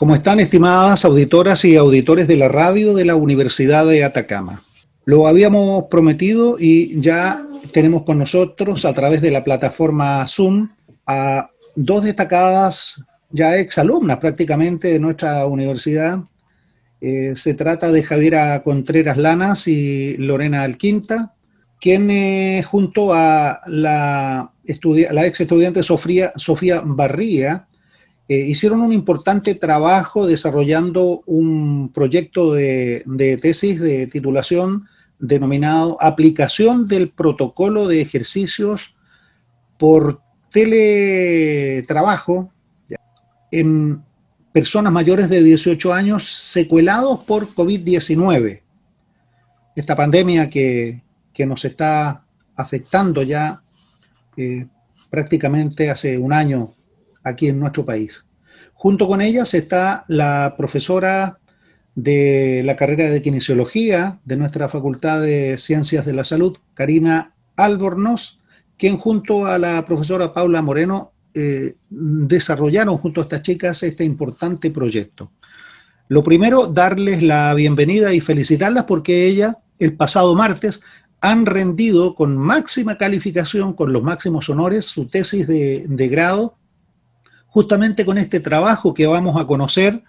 ¿Cómo están estimadas auditoras y auditores de la radio de la Universidad de Atacama? Lo habíamos prometido y ya tenemos con nosotros a través de la plataforma Zoom a dos destacadas ya exalumnas prácticamente de nuestra universidad. Eh, se trata de Javiera Contreras Lanas y Lorena Alquinta, quienes junto a la, ex estudiante Sofía Barría eh, hicieron un importante trabajo desarrollando un proyecto de, tesis de titulación denominado Aplicación del protocolo de ejercicios por teletrabajo en personas mayores de 18 años secuelados por COVID-19. Esta pandemia que, nos está afectando ya eh, prácticamente hace un año aquí en nuestro país. Junto con ellas está la profesora de la carrera de kinesiología de nuestra Facultad de Ciencias de la Salud, Karina Albornoz, quien junto a la profesora Paula Moreno eh, desarrollaron junto a estas chicas este importante proyecto. Lo primero, darles la bienvenida y felicitarlas porque ella, el pasado martes, han rendido con máxima calificación, con los máximos honores, su tesis de, de grado justamente con este trabajo que vamos a conocer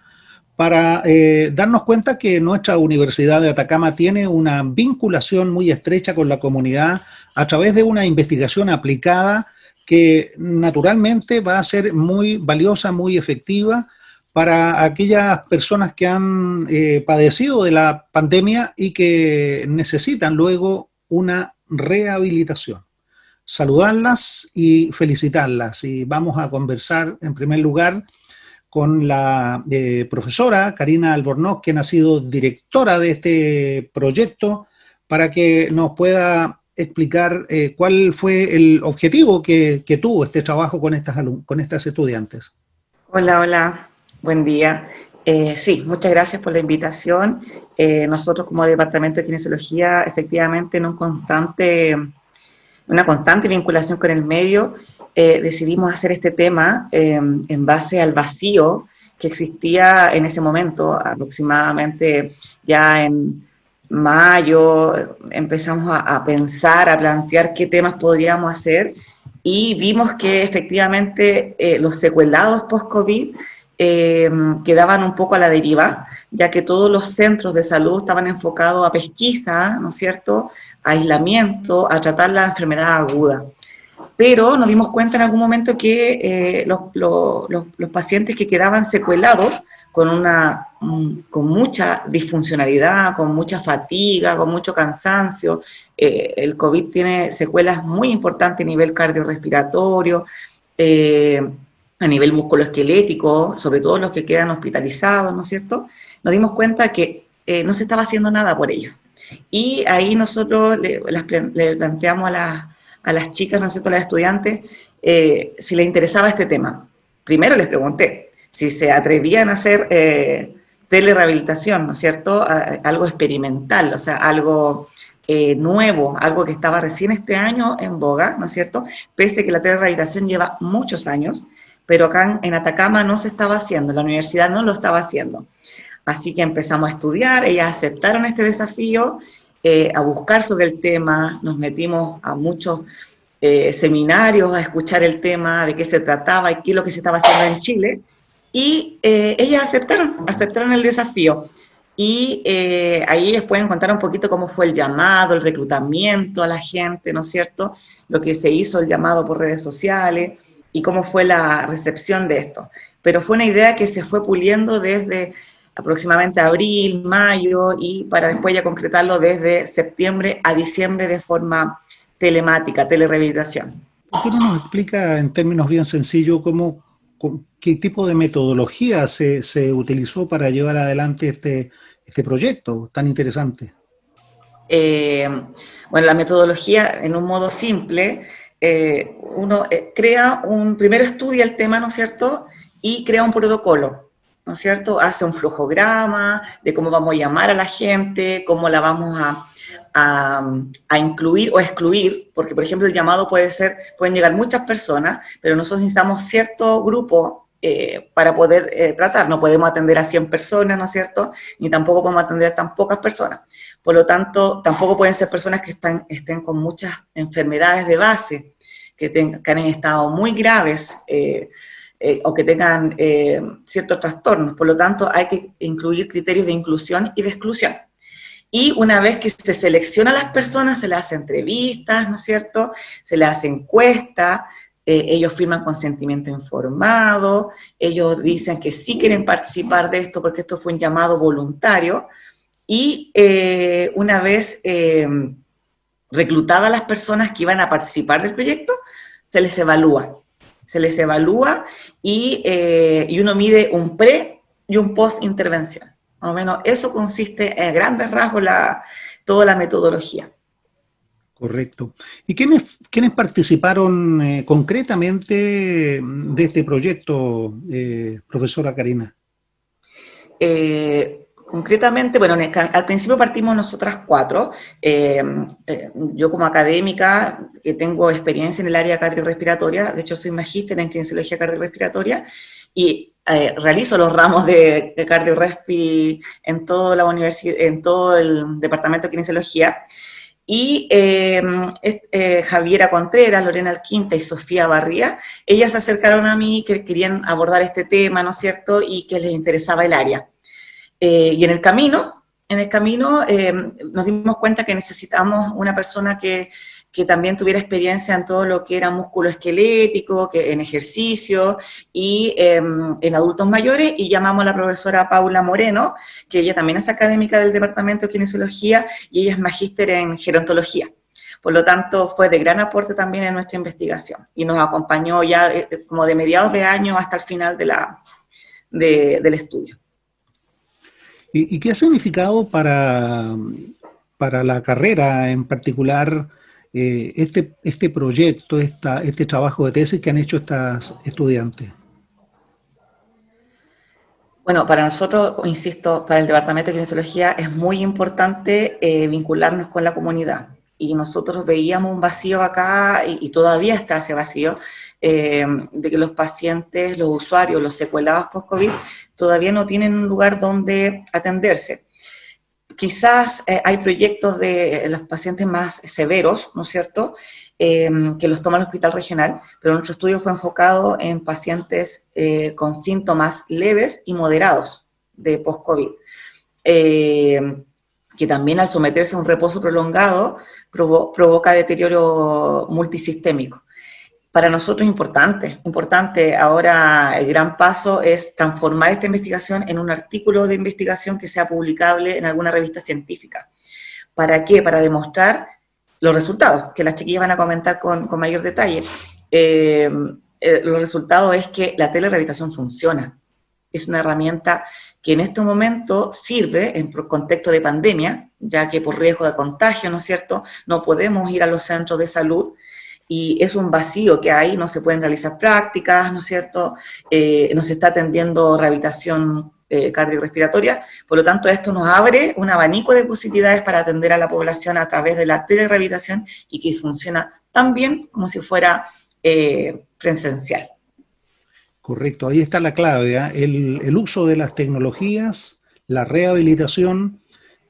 para eh, darnos cuenta que nuestra Universidad de Atacama tiene una vinculación muy estrecha con la comunidad a través de una investigación aplicada que naturalmente va a ser muy valiosa, muy efectiva para aquellas personas que han eh, padecido de la pandemia y que necesitan luego una rehabilitación saludarlas y felicitarlas. Y vamos a conversar en primer lugar con la eh, profesora Karina Albornoz, quien ha sido directora de este proyecto, para que nos pueda explicar eh, cuál fue el objetivo que, tuvo este trabajo con estas, con estas estudiantes. Hola, hola, buen día. Eh, sí, muchas gracias por la invitación. nosotros como Departamento de Kinesiología, efectivamente, en un constante una constante vinculación con el medio, eh, decidimos hacer este tema em, en base al vacío que existía en ese momento, aproximadamente ya en mayo, empezamos a, pensar, a plantear qué temas podríamos hacer y vimos que efectivamente eh, los secuelados post-COVID em, quedaban un poco a la deriva, ya que todos los centros de salud estaban enfocados a pesquisa, ¿no es cierto?, aislamiento, a tratar la enfermedad aguda. Pero nos dimos cuenta en algún momento que eh, los, pacientes que quedaban secuelados con, una, con mucha disfuncionalidad, con mucha fatiga, con mucho cansancio, eh, el COVID tiene secuelas muy importantes a nivel cardiorrespiratorio, eh, a nivel musculoesquelético, sobre todo los que quedan hospitalizados, ¿no es cierto? Nos dimos cuenta que no se estaba haciendo nada por ellos. Y ahí nosotros le, planteamos a, las chicas, ¿no es cierto?, a las estudiantes, eh, si les interesaba este tema. Primero les pregunté si se atrevían a hacer eh, telerehabilitación, ¿no es cierto?, algo experimental, o sea, algo eh, nuevo, algo que estaba recién este año en boga, ¿no es cierto?, pese a que la telerehabilitación lleva muchos años, pero acá en Atacama no se estaba haciendo, la universidad no lo estaba haciendo. Así que empezamos a estudiar, ellas aceptaron este desafío, eh, a buscar sobre el tema, nos metimos a muchos eh, seminarios a escuchar el tema, de qué se trataba y qué es lo que se estaba haciendo en Chile, y eh, ellas aceptaron, aceptaron el desafío. Y ahí ellos pueden contar un poquito cómo fue el llamado, el reclutamiento a la gente, ¿no es cierto? Lo que se hizo, el llamado por redes sociales y cómo fue la recepción de esto. Pero fue una idea que se fue puliendo desde aproximadamente abril, mayo, y para después ya concretarlo desde septiembre a diciembre de forma telemática, telerehabilitación. ¿Por qué no nos explica en términos bien sencillos cómo, qué tipo de metodología se, se, utilizó para llevar adelante este, este proyecto tan interesante? Eh, bueno, la metodología, en un modo simple, eh, uno eh, crea un, primero estudia el tema, ¿no es cierto? Y crea un protocolo. ¿no es cierto? Hace un flujograma de cómo vamos a llamar a la gente, cómo la vamos a, a, incluir o excluir, porque por ejemplo el llamado puede ser, pueden llegar muchas personas, pero nosotros necesitamos cierto grupo eh, para poder eh, tratar. No podemos atender a 100 personas, ¿no es cierto? Ni tampoco podemos atender a tan pocas personas. Por lo tanto, tampoco pueden ser personas que están, estén con muchas enfermedades de base, que, tengan, han estado muy graves o que tengan ciertos trastornos. Por lo tanto, hay que incluir criterios de inclusión y de exclusión. Y una vez que se selecciona a las personas, se les hace entrevistas, ¿no es cierto? Se les hace encuestas, eh, ellos firman consentimiento informado, ellos dicen que sí quieren participar de esto porque esto fue un llamado voluntario, y eh, una vez eh, reclutadas las personas que iban a participar del proyecto, se les evalúa, se les evalúa y, y uno mide un pre y un post intervención. Más o menos eso consiste en grandes rasgos la, toda la metodología. Correcto. ¿Y quiénes, participaron eh, concretamente de este proyecto, eh, profesora Karina? Eh, concretamente, bueno, al principio partimos nosotras cuatro. yo como académica, que tengo experiencia en el área cardiorrespiratoria, de hecho soy magíster en kinesiología cardiorrespiratoria, y realizo los ramos de, de cardiorrespi en en todo el departamento de kinesiología. Y em, eh, Javiera Contreras, Lorena Alquinta y Sofía Barría, ellas se acercaron a mí que querían abordar este tema, ¿no es cierto? Y que les interesaba el área. Eh, y en el camino, en el camino em, nos dimos cuenta que necesitamos una persona que que también tuviera experiencia en todo lo que era músculo esquelético, que, en ejercicio y em, en adultos mayores, y llamamos a la profesora Paula Moreno, que ella también es académica del Departamento de Kinesiología y ella es magíster en gerontología. Por lo tanto, fue de gran aporte también en nuestra investigación y nos acompañó ya eh, como de mediados de año hasta el final de la, del estudio. ¿Y, qué ha significado para, para la carrera en particular eh, este, este proyecto, esta, este trabajo de tesis que han hecho estas estudiantes? Bueno, para nosotros, insisto, para el Departamento de Kinesiología es muy importante eh, vincularnos con la comunidad. Y nosotros veíamos un vacío acá, y, todavía está ese vacío, eh, de que los pacientes, los usuarios, los secuelados post-COVID, todavía no tienen un lugar donde atenderse. Quizás eh, hay proyectos de los pacientes más severos, ¿no es cierto?, em, que los toma el hospital regional, pero nuestro estudio fue enfocado en pacientes eh, con síntomas leves y moderados de post-COVID, em, que también al someterse a un reposo prolongado provoca deterioro multisistémico para nosotros importante, importante. Ahora el gran paso es transformar esta investigación en un artículo de investigación que sea publicable en alguna revista científica. ¿Para qué? Para demostrar los resultados, que las chiquillas van a comentar con, mayor detalle. Eh, eh, los resultados es que la telerehabilitación funciona. Es una herramienta que en este momento sirve en contexto de pandemia, ya que por riesgo de contagio, ¿no es cierto?, no podemos ir a los centros de salud y es un vacío que hay, no se pueden realizar prácticas, ¿no es cierto? Eh, no se está atendiendo rehabilitación eh, cardiorrespiratoria, por lo tanto esto nos abre un abanico de posibilidades para atender a la población a través de la telerehabilitación y que funciona tan bien como si fuera eh, presencial. Correcto, ahí está la clave, ¿ah? el, el uso de las tecnologías, la rehabilitación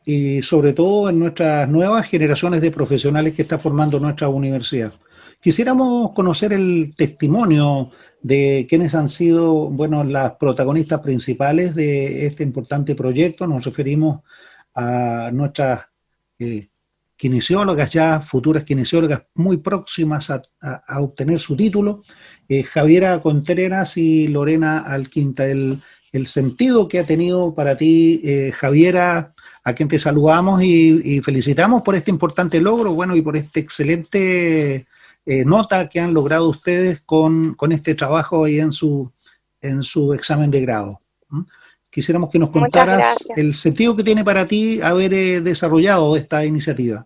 y sobre todo en nuestras nuevas generaciones de profesionales que está formando nuestra universidad. Quisiéramos conocer el testimonio de quienes han sido, bueno, las protagonistas principales de este importante proyecto. Nos referimos a nuestras eh, kinesiólogas ya, futuras kinesiólogas muy próximas a, obtener su título, eh, Javiera Contreras y Lorena Alquinta. El, sentido que ha tenido para ti, eh, Javiera, a quien te saludamos y, y, felicitamos por este importante logro, bueno, y por este excelente eh, nota que han logrado ustedes con, este trabajo ahí en su, en su examen de grado. Quisiéramos que nos contaras el sentido que tiene para ti haber eh, desarrollado esta iniciativa.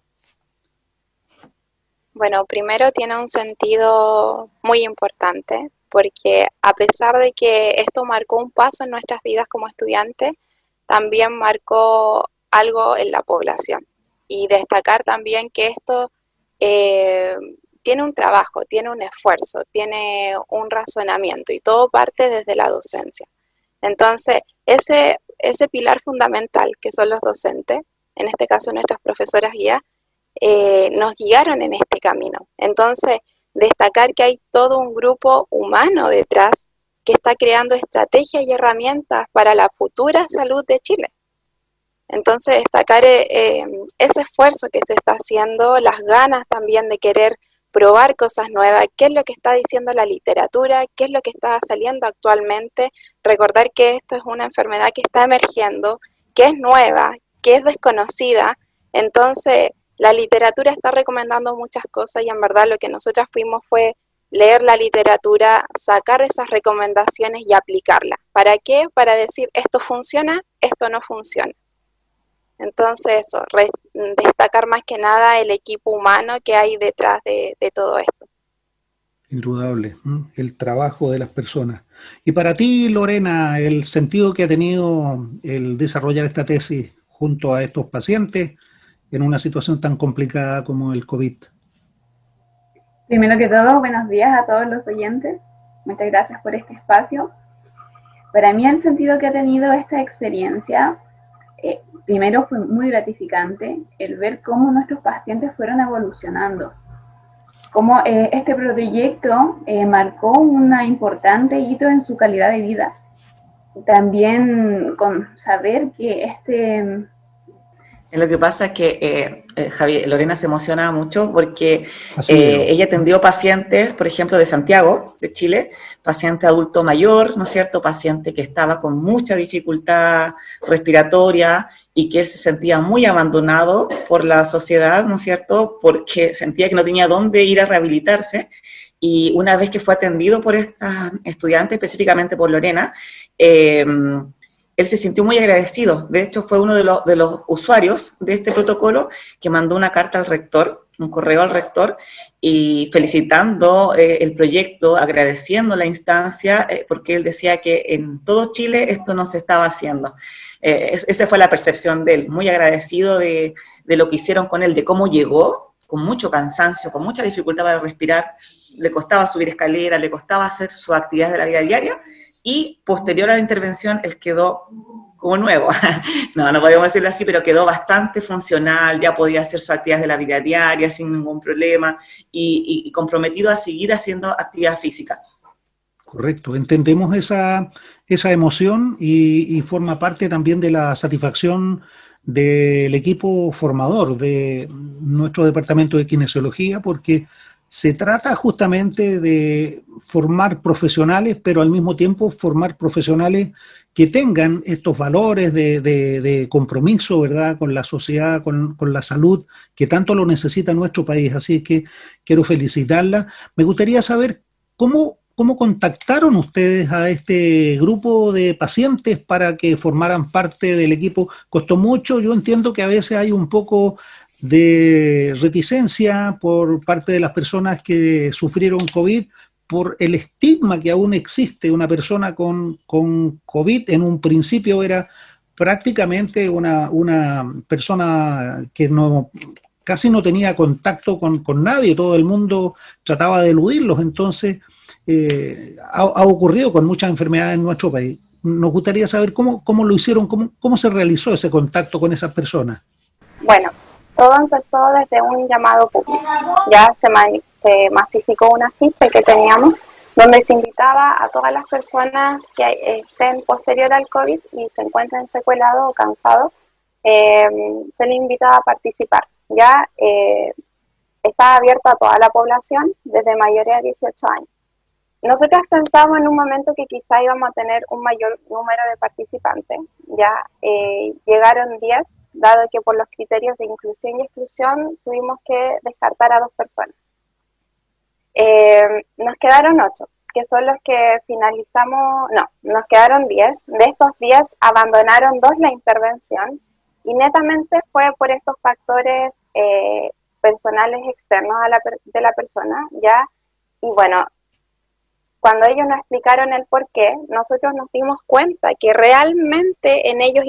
Bueno, primero tiene un sentido muy importante porque a pesar de que esto marcó un paso en nuestras vidas como estudiantes, también marcó algo en la población. Y destacar también que esto eh, tiene un trabajo, tiene un esfuerzo, tiene un razonamiento y todo parte desde la docencia. Entonces, ese, ese pilar fundamental que son los docentes, en este caso nuestras profesoras guías, eh, nos guiaron en este camino. Entonces, destacar que hay todo un grupo humano detrás que está creando estrategias y herramientas para la futura salud de Chile. Entonces, destacar eh, eh, ese esfuerzo que se está haciendo, las ganas también de querer probar cosas nuevas, qué es lo que está diciendo la literatura, qué es lo que está saliendo actualmente, recordar que esto es una enfermedad que está emergiendo, que es nueva, que es desconocida, entonces la literatura está recomendando muchas cosas y en verdad lo que nosotras fuimos fue leer la literatura, sacar esas recomendaciones y aplicarlas. ¿Para qué? Para decir esto funciona, esto no funciona. Entonces, eso, destacar más que nada el equipo humano que hay detrás de, todo esto. Indudable, el trabajo de las personas. Y para ti, Lorena, el sentido que ha tenido el desarrollar esta tesis junto a estos pacientes en una situación tan complicada como el COVID. Primero que todo, buenos días a todos los oyentes. Muchas gracias por este espacio. Para mí el sentido que ha tenido esta experiencia primero fue muy gratificante el ver cómo nuestros pacientes fueron evolucionando, cómo eh, este proyecto eh, marcó un importante hito en su calidad de vida. También con saber que este lo que pasa es que eh, eh, Javier, Lorena se emociona mucho porque eh, ella atendió pacientes, por ejemplo, de Santiago, de Chile, paciente adulto mayor, ¿no es cierto? Paciente que estaba con mucha dificultad respiratoria y que él se sentía muy abandonado por la sociedad, ¿no es cierto? Porque sentía que no tenía dónde ir a rehabilitarse. Y una vez que fue atendido por esta estudiante, específicamente por Lorena, eh, él se sintió muy agradecido. De hecho, fue uno de, los usuarios de este protocolo que mandó una carta al rector, un correo al rector, y felicitando eh, el proyecto, agradeciendo la instancia, eh, porque él decía que en todo Chile esto no se estaba haciendo. Eh, esa fue la percepción de él, muy agradecido de, de lo que hicieron con él, de cómo llegó, con mucho cansancio, con mucha dificultad para respirar, le costaba subir escaleras, le costaba hacer su actividad de la vida diaria, y posterior a la intervención él quedó como nuevo. no, no podemos decirlo así, pero quedó bastante funcional, ya podía hacer sus actividades de la vida diaria sin ningún problema y, comprometido a seguir haciendo actividad física. Correcto, entendemos esa, esa emoción y, y, forma parte también de la satisfacción del equipo formador de nuestro departamento de kinesiología, porque se trata justamente de formar profesionales, pero al mismo tiempo formar profesionales que tengan estos valores de, compromiso, ¿verdad?, con la sociedad, con, la salud, que tanto lo necesita nuestro país. Así que quiero felicitarla. Me gustaría saber cómo, cómo contactaron ustedes a este grupo de pacientes para que formaran parte del equipo. ¿Costó mucho? Yo entiendo que a veces hay un poco de reticencia por parte de las personas que sufrieron COVID por el estigma que aún existe. Una persona con, con COVID en un principio era prácticamente una, una persona que no casi no tenía contacto con, nadie, todo el mundo trataba de eludirlos, entonces eh, ha, ocurrido con muchas enfermedades en nuestro país. Nos gustaría saber cómo, cómo lo hicieron, cómo, cómo se realizó ese contacto con esas personas. Bueno, todo empezó desde un llamado público. Ya se, se masificó una ficha que teníamos donde se invitaba a todas las personas que estén posterior al COVID y se encuentren secuelados o cansados, eh, se les invitaba a participar. Ya eh, está abierto a toda la población desde mayores de 18 años. Nosotros pensamos en un momento que quizá íbamos a tener un mayor número de participantes. Ya eh, llegaron 10 dado que por los criterios de inclusión y exclusión tuvimos que descartar a dos personas. Eh, nos quedaron ocho, que son los que finalizamos, no, nos quedaron diez. De estos diez abandonaron dos la intervención y netamente fue por estos factores eh, personales externos a la, de la persona, ¿ya? Y bueno, cuando ellos nos explicaron el por qué, nosotros nos dimos cuenta que realmente en ellos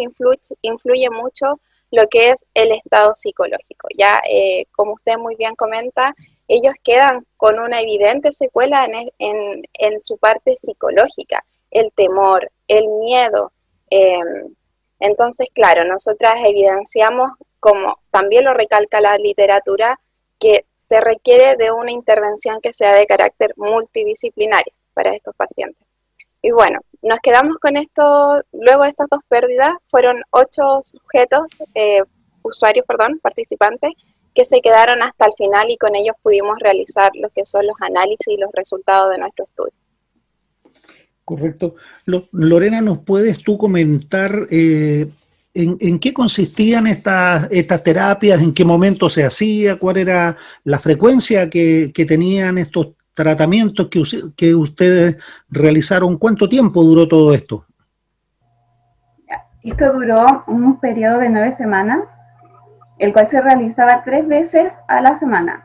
influye, mucho lo que es el estado psicológico. Ya, eh, como usted muy bien comenta, ellos quedan con una evidente secuela en, en, su parte psicológica, el temor, el miedo. Em, entonces, claro, nosotras evidenciamos, como también lo recalca la literatura, que se requiere de una intervención que sea de carácter multidisciplinario para estos pacientes. Y bueno, nos quedamos con esto, luego de estas dos pérdidas, fueron ocho sujetos, eh, usuarios, perdón, participantes, que se quedaron hasta el final y con ellos pudimos realizar lo que son los análisis y los resultados de nuestro estudio. Correcto. Lorena, ¿nos puedes tú comentar eh, en, qué consistían estas, estas terapias, en qué momento se hacía, cuál era la frecuencia que, tenían estos tratamientos que, que ustedes realizaron? ¿Cuánto tiempo duró todo esto? Esto duró un periodo de nueve semanas el cual se realizaba tres veces a la semana,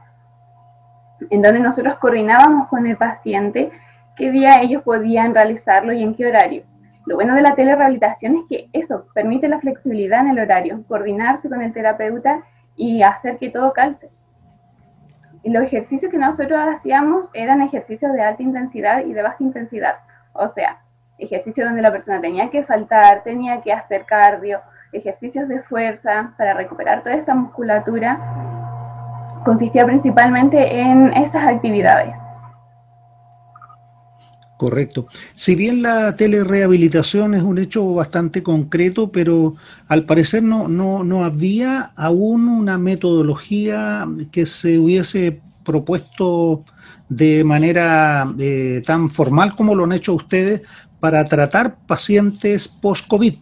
en donde nosotros coordinábamos con el paciente qué día ellos podían realizarlo y en qué horario. Lo bueno de la telerehabilitación es que eso permite la flexibilidad en el horario, coordinarse con el terapeuta y hacer que todo calce. Y los ejercicios que nosotros hacíamos eran ejercicios de alta intensidad y de baja intensidad. O sea, ejercicios donde la persona tenía que saltar, tenía que hacer cardio, ejercicios de fuerza para recuperar toda esa musculatura, consistía principalmente en esas actividades. Correcto. Si bien la telerehabilitación es un hecho bastante concreto, pero al parecer no, no, había aún una metodología que se hubiese propuesto de manera eh, tan formal como lo han hecho ustedes para tratar pacientes post-COVID.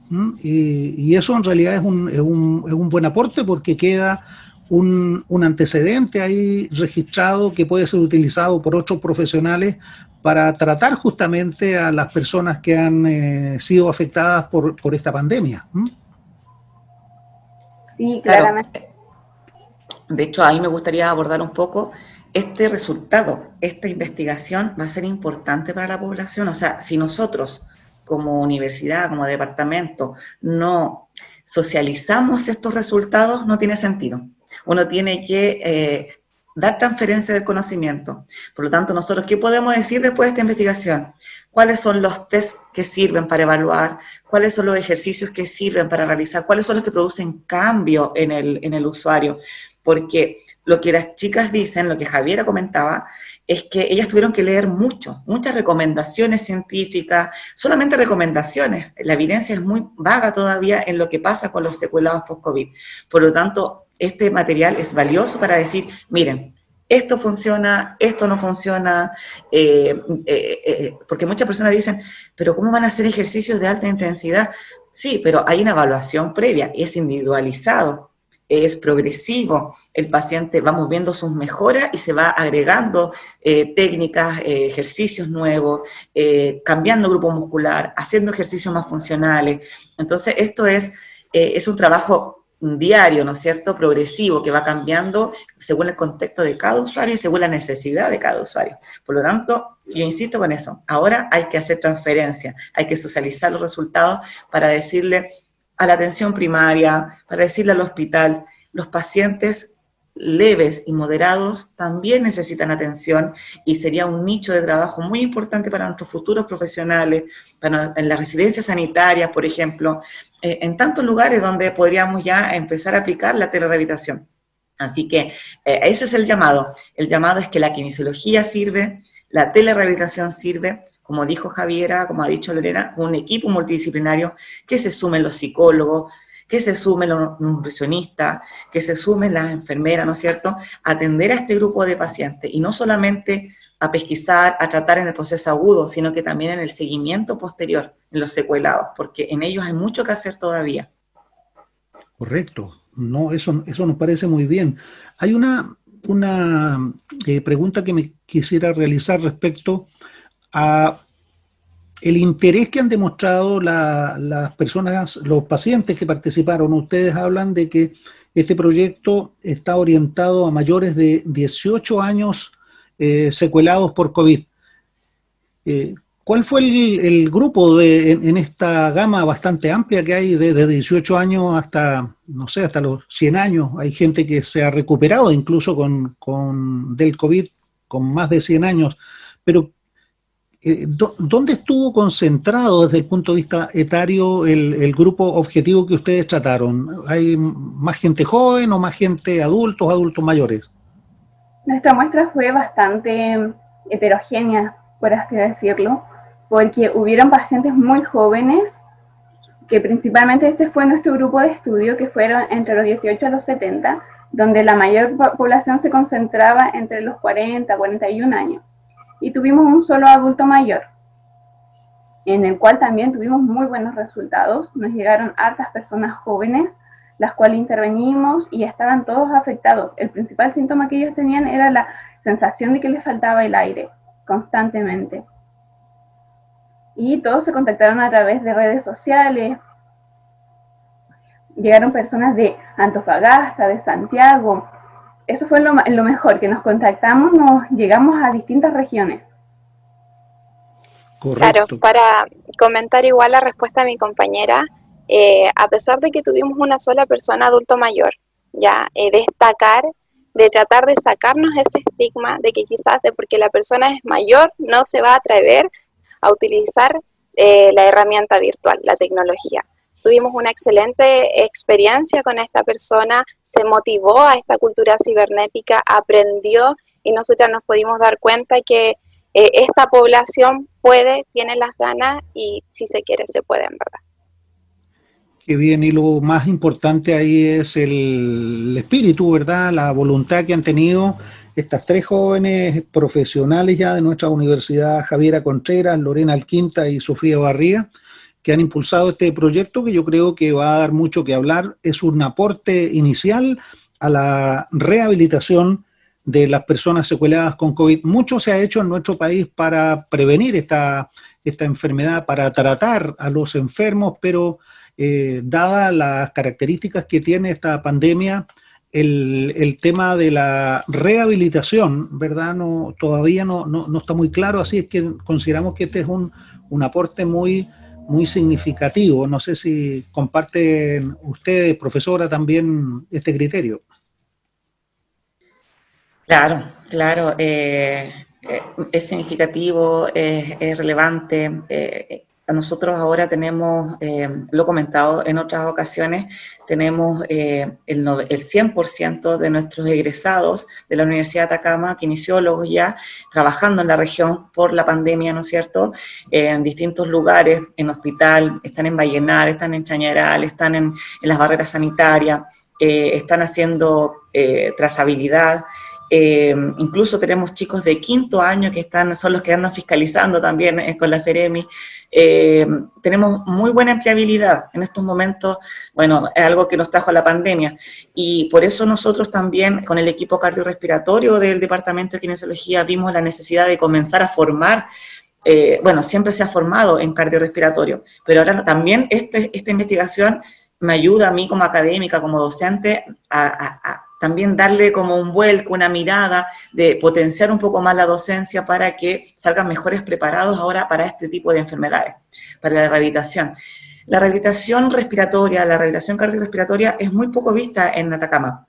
Y, eso en realidad es un, es un, es un buen aporte porque queda un, un, antecedente ahí registrado que puede ser utilizado por otros profesionales para tratar justamente a las personas que han eh, sido afectadas por, por, esta pandemia. Sí, claramente. De hecho, ahí me gustaría abordar un poco este resultado, esta investigación va a ser importante para la población. O sea, si nosotros como universidad, como departamento, no socializamos estos resultados, no tiene sentido. Uno tiene que eh, dar transferencia del conocimiento. Por lo tanto, nosotros, ¿qué podemos decir después de esta investigación? ¿Cuáles son los test que sirven para evaluar? ¿Cuáles son los ejercicios que sirven para realizar? ¿Cuáles son los que producen cambio en el, en el usuario? Porque lo que las chicas dicen, lo que Javiera comentaba, es que ellas tuvieron que leer mucho, muchas recomendaciones científicas, solamente recomendaciones. La evidencia es muy vaga todavía en lo que pasa con los secuelados post-COVID. Por lo tanto, este material es valioso para decir, miren, esto funciona, esto no funciona, eh, eh, eh, porque muchas personas dicen, pero ¿cómo van a hacer ejercicios de alta intensidad? Sí, pero hay una evaluación previa, es individualizado es progresivo. El paciente vamos viendo sus mejoras y se va agregando técnicas, ejercicios nuevos, cambiando grupo muscular, haciendo ejercicios más funcionales. Entonces, esto es, es un trabajo diario, ¿no es cierto?, progresivo, que va cambiando según el contexto de cada usuario y según la necesidad de cada usuario. Por lo tanto, yo insisto con eso, ahora hay que hacer transferencia, hay que socializar los resultados para decirle a la atención primaria, para decirle al hospital, los pacientes leves y moderados también necesitan atención y sería un nicho de trabajo muy importante para nuestros futuros profesionales, en las residencias sanitarias, por ejemplo, eh, en tantos lugares donde podríamos ya empezar a aplicar la telerehabilitación. Así que eh, ese es el llamado. El llamado es que la kinesiología sirve, la telerehabilitación sirve, como dijo Javiera, como ha dicho Lorena, un equipo multidisciplinario que se sumen los psicólogos, que se sumen los nutricionistas, que se sumen las enfermeras, ¿no es cierto?, atender a este grupo de pacientes y no solamente a pesquisar, a tratar en el proceso agudo, sino que también en el seguimiento posterior, en los secuelados, porque en ellos hay mucho que hacer todavía. Correcto, no, eso, eso nos parece muy bien. Hay una, una eh, pregunta que me quisiera realizar respecto a el interés que han demostrado las personas, los pacientes que participaron. Ustedes hablan de que este proyecto está orientado a mayores de 18 años eh, secuelados por COVID. Eh, ¿Cuál fue el, grupo de, en, esta gama bastante amplia que hay desde 18 años hasta, no sé, hasta los 100 años? Hay gente que se ha recuperado incluso con, con del COVID con más de 100 años, pero eh, ¿dónde estuvo concentrado desde el punto de vista etario el, grupo objetivo que ustedes trataron? ¿Hay más gente joven o más gente adultos, adultos mayores? Nuestra muestra fue bastante heterogénea, por así decirlo, porque hubieron pacientes muy jóvenes, que principalmente este fue nuestro grupo de estudio, que fueron entre los 18 a los 70, donde la mayor población se concentraba entre los 40 41 años. Y tuvimos un solo adulto mayor, en el cual también tuvimos muy buenos resultados. Nos llegaron hartas personas jóvenes, las cuales intervenimos y estaban todos afectados. El principal síntoma que ellos tenían era la sensación de que les faltaba el aire constantemente. Y todos se contactaron a través de redes sociales, llegaron personas de Antofagasta, de Santiago. Eso fue lo, mejor, que nos contactamos, nos llegamos a distintas regiones. Claro, para comentar igual la respuesta de mi compañera, eh, a pesar de que tuvimos una sola persona adulto mayor, ya eh, destacar de tratar de sacarnos ese estigma de que quizás de porque la persona es mayor no se va a atrever a utilizar eh, la herramienta virtual, la tecnología tuvimos una excelente experiencia con esta persona, se motivó a esta cultura cibernética, aprendió y nosotros nos pudimos dar cuenta que eh, esta población puede, tiene las ganas y si se quiere se puede en verdad. Qué bien, y lo más importante ahí es el espíritu, ¿verdad? La voluntad que han tenido estas tres jóvenes profesionales ya de nuestra universidad, Javiera Contreras, Lorena Alquinta y Sofía Barría, que han impulsado este proyecto que yo creo que va a dar mucho que hablar. Es un aporte inicial a la rehabilitación de las personas secueladas con COVID. Mucho se ha hecho en nuestro país para prevenir esta, esta enfermedad, para tratar a los enfermos, pero eh, dadas las características que tiene esta pandemia, el, tema de la rehabilitación, ¿verdad? No, todavía no, no, está muy claro, así es que consideramos que este es un, un aporte muy muy significativo. No sé si comparten ustedes, profesora, también este criterio. Claro, claro. Eh, eh, es significativo, es, relevante. Eh, nosotros ahora tenemos, eh, lo he comentado en otras ocasiones, tenemos eh, el, el 100% de nuestros egresados de la Universidad de Atacama, kinesiólogos ya, trabajando en la región por la pandemia, ¿no es cierto? en distintos lugares, en hospital, están en Vallenar, están en Chañaral, están en, en las barreras sanitarias, eh, están haciendo trazabilidad. Eh, incluso tenemos chicos de quinto año que están, son los que andan fiscalizando también eh, con la Ceremi. Eh, tenemos muy buena empleabilidad en estos momentos. Bueno, es algo que nos trajo la pandemia. Y por eso nosotros también, con el equipo cardiorrespiratorio del Departamento de Kinesiología, vimos la necesidad de comenzar a formar bueno, siempre se ha formado en cardiorrespiratorio, pero ahora también este, esta investigación me ayuda a mí como académica, como docente, a, también darle como un vuelco, una mirada, de potenciar un poco más la docencia para que salgan mejores preparados ahora para este tipo de enfermedades, para la rehabilitación. La rehabilitación respiratoria, la rehabilitación cardiorrespiratoria es muy poco vista en Atacama,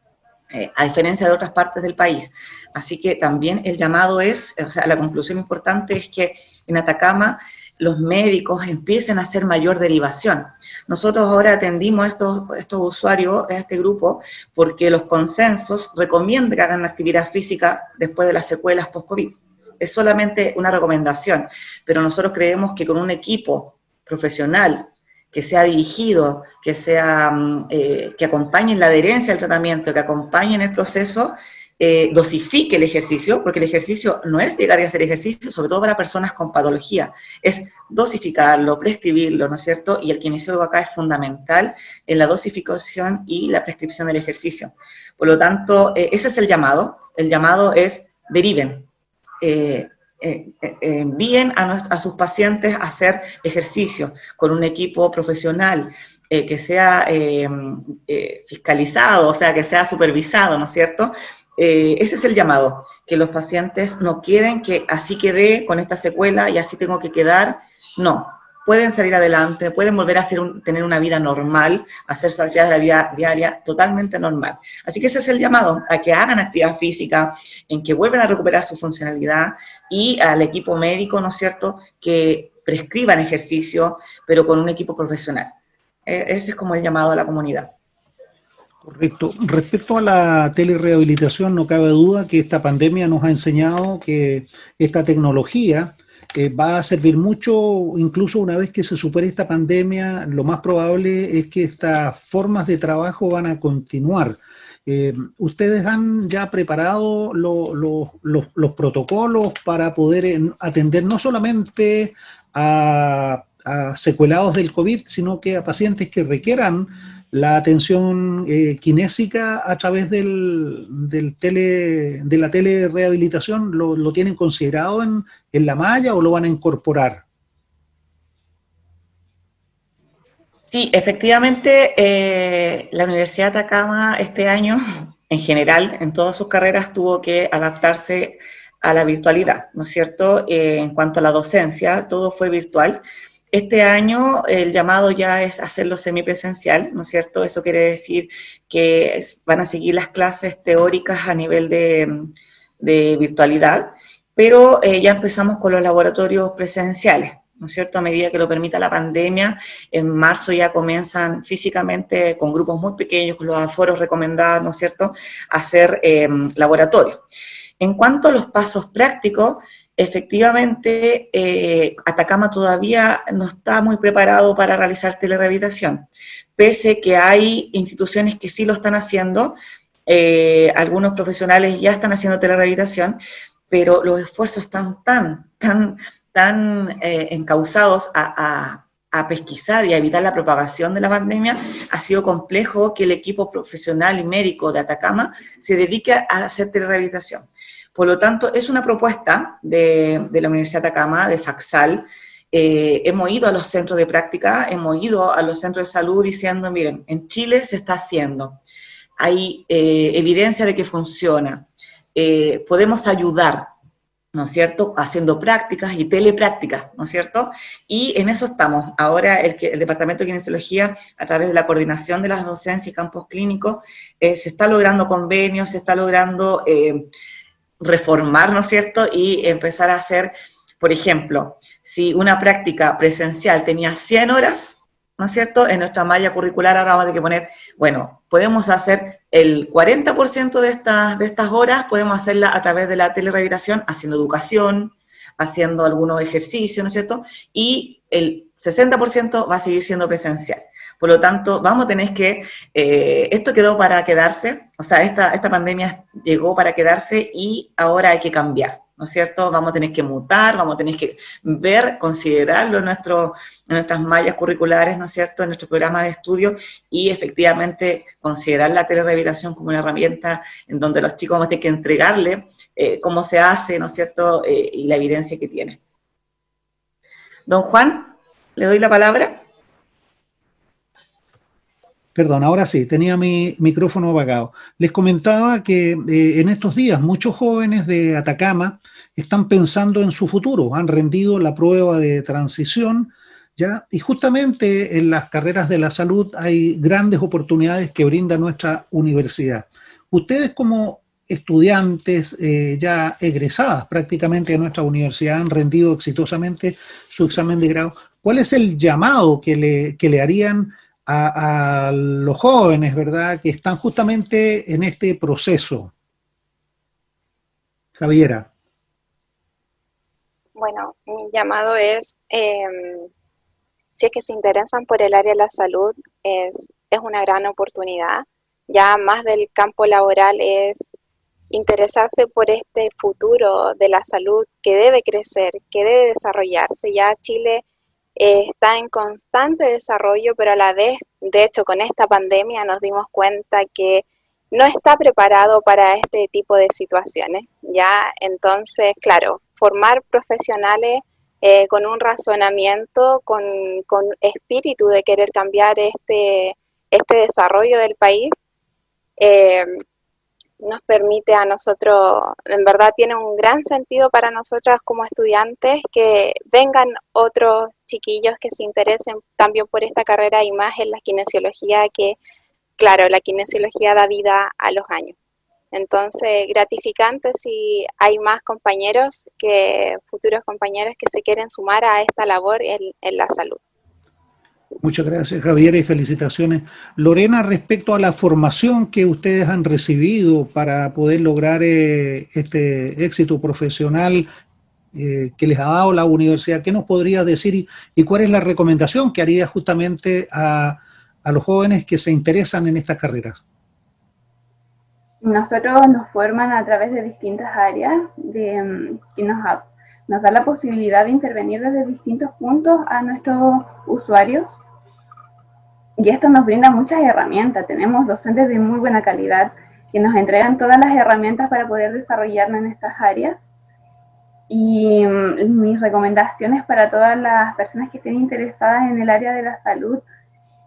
eh, a diferencia de otras partes del país. Así que también el llamado es, o sea, la conclusión importante es que en Atacama los médicos empiecen a hacer mayor derivación. Nosotros ahora atendimos a estos, estos usuarios, a este grupo, porque los consensos recomiendan que hagan actividad física después de las secuelas post-COVID. Es solamente una recomendación, pero nosotros creemos que con un equipo profesional que sea dirigido, que, sea, mm, eh, que acompañe en la adherencia al tratamiento, que acompañe en el proceso, eh, dosifique el ejercicio, porque el ejercicio no es llegar a hacer ejercicio, sobre todo para personas con patología, es dosificarlo, prescribirlo, ¿no es cierto? Y el kinesiólogo acá es fundamental en la dosificación y la prescripción del ejercicio. Por lo tanto, eh, ese es el llamado. El llamado es deriven. Eh, envíen a, a, sus pacientes a hacer ejercicio con un equipo profesional, que sea fiscalizado, o sea, que sea supervisado, ¿no es cierto? Eh, ese es el llamado, que los pacientes no quieren que así quede con esta secuela y así tengo que quedar. No, pueden salir adelante, pueden volver a tener una vida normal, hacer su actividad de la vida diaria totalmente normal. Así que ese es el llamado, a que hagan actividad física, en que vuelvan a recuperar su funcionalidad y al equipo médico, ¿no es cierto?, que prescriban ejercicio, pero con un equipo profesional. E, ese es como el llamado a la comunidad. Correcto. Respecto a la telerehabilitación, no cabe duda que esta pandemia nos ha enseñado que esta tecnología eh, va a servir mucho, incluso una vez que se supere esta pandemia, lo más probable es que estas formas de trabajo van a continuar. Eh, ¿Ustedes han ya preparado los protocolos para poder atender no solamente a, a secuelados del COVID, sino que a pacientes que requieran la atención eh, kinésica a través del, del, tele, de la telerehabilitación, ¿lo, lo tienen considerado en, en, la malla o lo van a incorporar? Sí, efectivamente, eh, la Universidad de Atacama este año, en general, en todas sus carreras, tuvo que adaptarse a la virtualidad, ¿no es cierto? Eh, en cuanto a la docencia, todo fue virtual. Este año el llamado ya es hacerlo semipresencial, ¿no es cierto? Eso quiere decir que van a seguir las clases teóricas a nivel de, virtualidad, pero eh, ya empezamos con los laboratorios presenciales, ¿no es cierto? A medida que lo permita la pandemia, en marzo ya comienzan físicamente con grupos muy pequeños, con los aforos recomendados, ¿no es cierto?, hacer eh, laboratorios. En cuanto a los pasos prácticos, efectivamente eh, Atacama todavía no está muy preparado para realizar telerehabilitación, pese que hay instituciones que sí lo están haciendo, eh, algunos profesionales ya están haciendo telerehabilitación, pero los esfuerzos están tan, tan, tan eh, encausados a, a pesquisar y a evitar la propagación de la pandemia, ha sido complejo que el equipo profesional y médico de Atacama se dedique a hacer telerehabilitación. Por lo tanto, es una propuesta de, la Universidad de Atacama, de Faxal. Eh, hemos ido a los centros de práctica, hemos ido a los centros de salud diciendo, miren, en Chile se está haciendo, hay eh, evidencia de que funciona, eh, podemos ayudar, ¿no es cierto?, haciendo prácticas y teleprácticas, ¿no es cierto? Y en eso estamos. Ahora el, Departamento de Kinesiología, a través de la coordinación de las docencias y campos clínicos, se está logrando convenios, se está logrando reformar, ¿no es cierto? Y empezar a hacer, por ejemplo, si una práctica presencial tenía 100 horas, ¿no es cierto? En nuestra malla curricular ahora vamos a que poner, bueno, podemos hacer el 40% de estas, de estas horas, podemos hacerla a través de la telerehabilitación, haciendo educación, haciendo algunos ejercicios, ¿no es cierto? Y el 60% va a seguir siendo presencial. Por lo tanto, vamos a tener que, eh, esto quedó para quedarse, o sea, esta, esta pandemia llegó para quedarse y ahora hay que cambiar, ¿no es cierto? Vamos a tener que mutar, vamos a tener que ver, considerarlo en, nuestro, en nuestras mallas curriculares, ¿no es cierto?, en nuestro programa de estudio y efectivamente considerar la telerehabilitación como una herramienta en donde los chicos vamos a tener que entregarle eh, cómo se hace, ¿no es cierto?, eh, y la evidencia que tiene. Don Juan, le doy la palabra. Perdón, ahora sí, tenía mi micrófono apagado. Les comentaba que eh, en estos días muchos jóvenes de Atacama están pensando en su futuro, han rendido la prueba de transición, ¿ya? Y justamente en las carreras de la salud hay grandes oportunidades que brinda nuestra universidad. Ustedes como estudiantes eh, ya egresadas prácticamente de nuestra universidad han rendido exitosamente su examen de grado. ¿Cuál es el llamado que le, que le harían a, los jóvenes, ¿verdad?, que están justamente en este proceso. Javiera. Bueno, mi llamado es, em, si es que se interesan por el área de la salud, es, es una gran oportunidad. Ya más del campo laboral es interesarse por este futuro de la salud que debe crecer, que debe desarrollarse. Ya Chile está en constante desarrollo, pero a la vez, de hecho, con esta pandemia nos dimos cuenta que no está preparado para este tipo de situaciones, ¿ya? Entonces, claro, formar profesionales eh, con un razonamiento, con, espíritu de querer cambiar este, este desarrollo del país, eh, nos permite a nosotros, en verdad tiene un gran sentido para nosotras como estudiantes que vengan otros chiquillos que se interesen también por esta carrera y más en la kinesiología que, claro, la kinesiología da vida a los años. Entonces, gratificante si hay más compañeros que futuros compañeros que se quieren sumar a esta labor en, en la salud. Muchas gracias, Javier, y felicitaciones. Lorena, respecto a la formación que ustedes han recibido para poder lograr eh, este éxito profesional eh, que les ha dado la universidad, ¿qué nos podría decir y, cuál es la recomendación que haría justamente a, los jóvenes que se interesan en estas carreras? Nosotros nos forman a través de distintas áreas de, mm, que nos, nos da la posibilidad de intervenir desde distintos puntos a nuestros usuarios y esto nos brinda muchas herramientas. Tenemos docentes de muy buena calidad que nos entregan todas las herramientas para poder desarrollarnos en estas áreas. Y mm, mis recomendaciones para todas las personas que estén interesadas en el área de la salud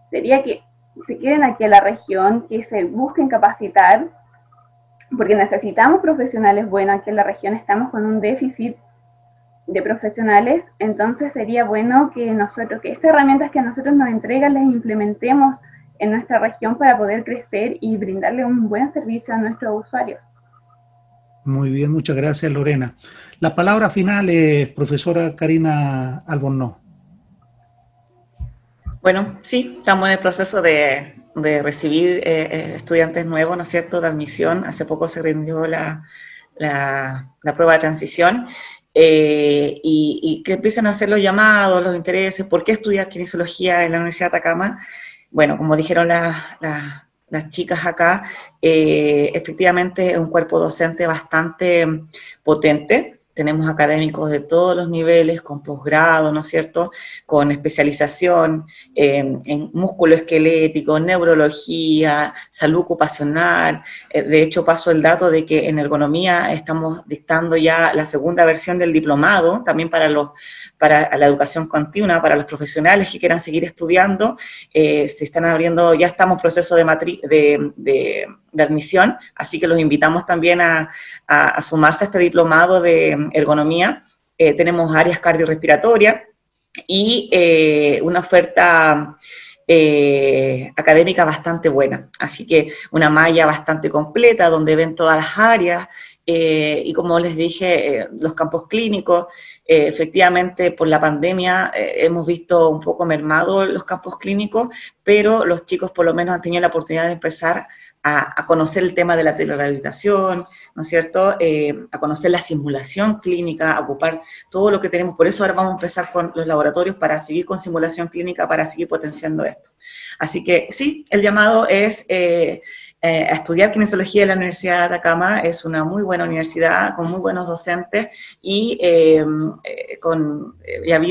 sería que se queden aquí en la región, que se busquen capacitar, porque necesitamos profesionales buenos aquí en la región, estamos con un déficit de profesionales, entonces sería bueno que nosotros, que estas herramientas que a nosotros nos entregan las implementemos en nuestra región para poder crecer y brindarle un buen servicio a nuestros usuarios. Muy bien, muchas gracias Lorena. La palabra final es profesora Karina Albornoz. Bueno, sí, estamos en el proceso de, recibir eh, eh, estudiantes nuevos, ¿no es cierto?, de admisión. Hace poco se rindió la, la, la prueba de transición eh, y, que empiecen a hacer los llamados, los intereses, ¿por qué estudiar kinesiología en la Universidad de Atacama? Bueno, como dijeron las chicas acá, eh, efectivamente es un cuerpo docente bastante potente, tenemos académicos de todos los niveles, con posgrado, ¿no es cierto?, con especialización en, músculo esquelético, neurología, salud ocupacional. Eh, de hecho, paso el dato de que en ergonomía estamos dictando ya la segunda versión del diplomado, también para, los, para la educación continua, para los profesionales que quieran seguir estudiando. Eh, se están abriendo, ya estamos en proceso de, de de admisión, así que los invitamos también a, sumarse a este diplomado de ergonomía. Eh, tenemos áreas cardiorrespiratorias y eh, una oferta eh, académica bastante buena, así que una malla bastante completa donde ven todas las áreas y como les dije, los campos clínicos, efectivamente por la pandemia hemos visto un poco mermado los campos clínicos, pero los chicos por lo menos han tenido la oportunidad de empezar a, conocer el tema de la telerehabilitación, ¿no es cierto? Eh, a conocer la simulación clínica, a ocupar todo lo que tenemos. Por eso ahora vamos a empezar con los laboratorios para seguir con simulación clínica, para seguir potenciando esto. Así que sí, el llamado es eh, eh, a estudiar kinesiología en la Universidad de Atacama. Es una muy buena universidad, con muy buenos docentes y con,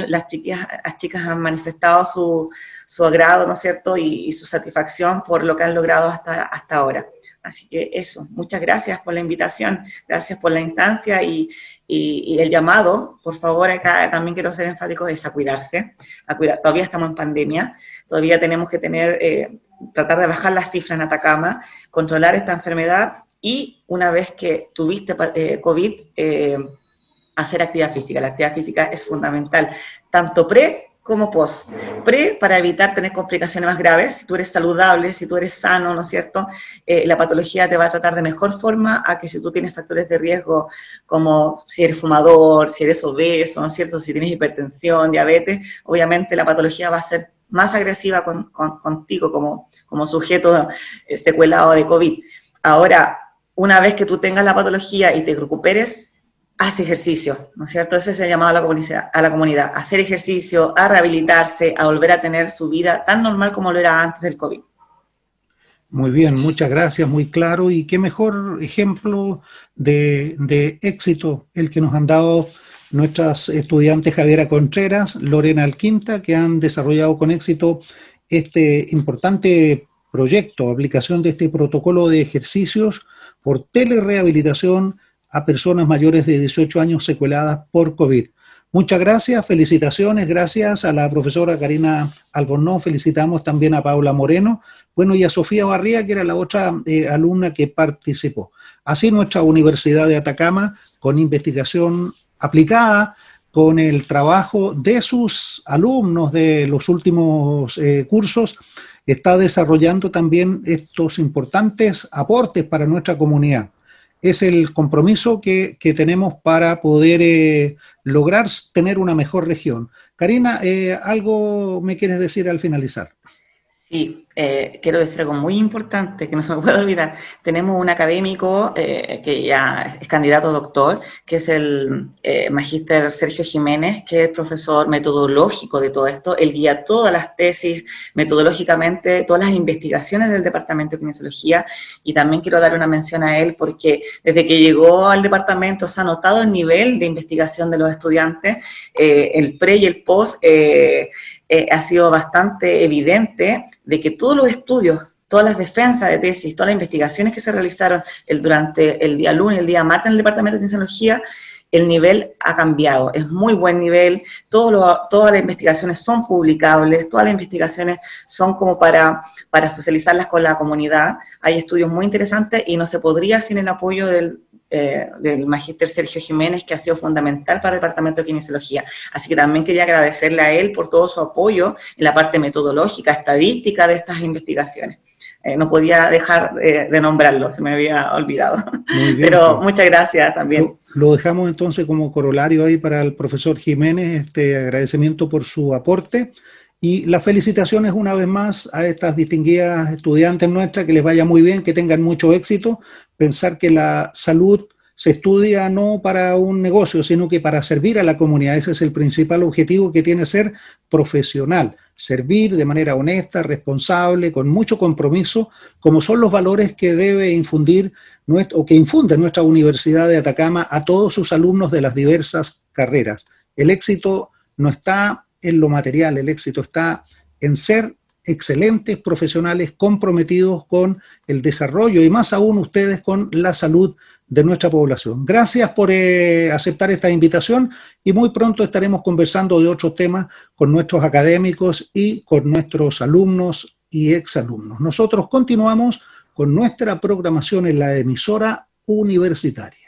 las, chicas, las chicas han manifestado su su agrado, ¿no es cierto?, y, su satisfacción por lo que han logrado hasta, hasta ahora. Así que eso, muchas gracias por la invitación, gracias por la instancia y, el llamado. Por favor, acá también quiero ser enfático, es a cuidarse, a cuidar. Todavía estamos en pandemia, todavía tenemos que tener, eh, tratar de bajar las cifras en Atacama, controlar esta enfermedad y una vez que tuviste eh, COVID, eh, hacer actividad física. La actividad física es fundamental, tanto pre como post. Pre, para evitar tener complicaciones más graves, si tú eres saludable, si tú eres sano, ¿no es cierto? Eh, la patología te va a tratar de mejor forma a que si tú tienes factores de riesgo como si eres fumador, si eres obeso, ¿no es cierto? Si tienes hipertensión, diabetes, obviamente la patología va a ser más agresiva contigo como, como sujeto eh, secuelado de COVID. Ahora, una vez que tú tengas la patología y te recuperes, hace ejercicio, ¿no es cierto? Ese es el llamado a la, comunidad, a la comunidad, hacer ejercicio, a rehabilitarse, a volver a tener su vida tan normal como lo era antes del COVID. Muy bien, muchas gracias, muy claro. Y qué mejor ejemplo de, de éxito el que nos han dado nuestras estudiantes Javiera Contreras, Lorena Alquinta, que han desarrollado con éxito este importante proyecto, aplicación de este protocolo de ejercicios por telerehabilitación a personas mayores de 18 años secueladas por COVID. Muchas gracias, felicitaciones, gracias a la profesora Karina Albornoz, felicitamos también a Paula Moreno, bueno, y a Sofía Barría, que era la otra eh, alumna que participó. Así nuestra Universidad de Atacama, con investigación aplicada, con el trabajo de sus alumnos de los últimos eh, cursos, está desarrollando también estos importantes aportes para nuestra comunidad es el compromiso que, tenemos para poder eh, lograr tener una mejor región. Karina, eh, ¿algo me quieres decir al finalizar? Sí, eh, quiero decir algo muy importante que no se me puede olvidar. Tenemos un académico eh, que ya es candidato a doctor, que es el eh, magíster Sergio Jiménez, que es profesor metodológico de todo esto. Él guía todas las tesis metodológicamente, todas las investigaciones del Departamento de Kinesiología. Y también quiero dar una mención a él porque desde que llegó al departamento se ha notado el nivel de investigación de los estudiantes, el pre y el post. ha sido bastante evidente de que todos los estudios, todas las defensas de tesis, todas las investigaciones que se realizaron durante el día lunes, el día martes en el Departamento de Cienciología, el nivel ha cambiado, es muy buen nivel, todas las investigaciones son publicables, todas las investigaciones son como para, para socializarlas con la comunidad, hay estudios muy interesantes y no se podría sin el apoyo del, eh, del magíster Sergio Jiménez, que ha sido fundamental para el Departamento de Kinesiología. Así que también quería agradecerle a él por todo su apoyo en la parte metodológica, estadística de estas investigaciones. Eh, no podía dejar eh, de nombrarlo, se me había olvidado. Pero pues. muchas gracias también. Lo, lo, dejamos entonces como corolario ahí para el profesor Jiménez, este agradecimiento por su aporte. Y las felicitaciones una vez más a estas distinguidas estudiantes nuestras, que les vaya muy bien, que tengan mucho éxito. Pensar que la salud se estudia no para un negocio, sino que para servir a la comunidad. Ese es el principal objetivo que tiene ser profesional, servir de manera honesta, responsable, con mucho compromiso, como son los valores que debe infundir o que infunde nuestra Universidad de Atacama a todos sus alumnos de las diversas carreras. El éxito no está en lo material, el éxito está en ser excelentes profesionales comprometidos con el desarrollo y más aún ustedes con la salud de nuestra población. Gracias por eh, aceptar esta invitación y muy pronto estaremos conversando de otros temas con nuestros académicos y con nuestros alumnos y exalumnos. Nosotros continuamos con nuestra programación en la emisora universitaria.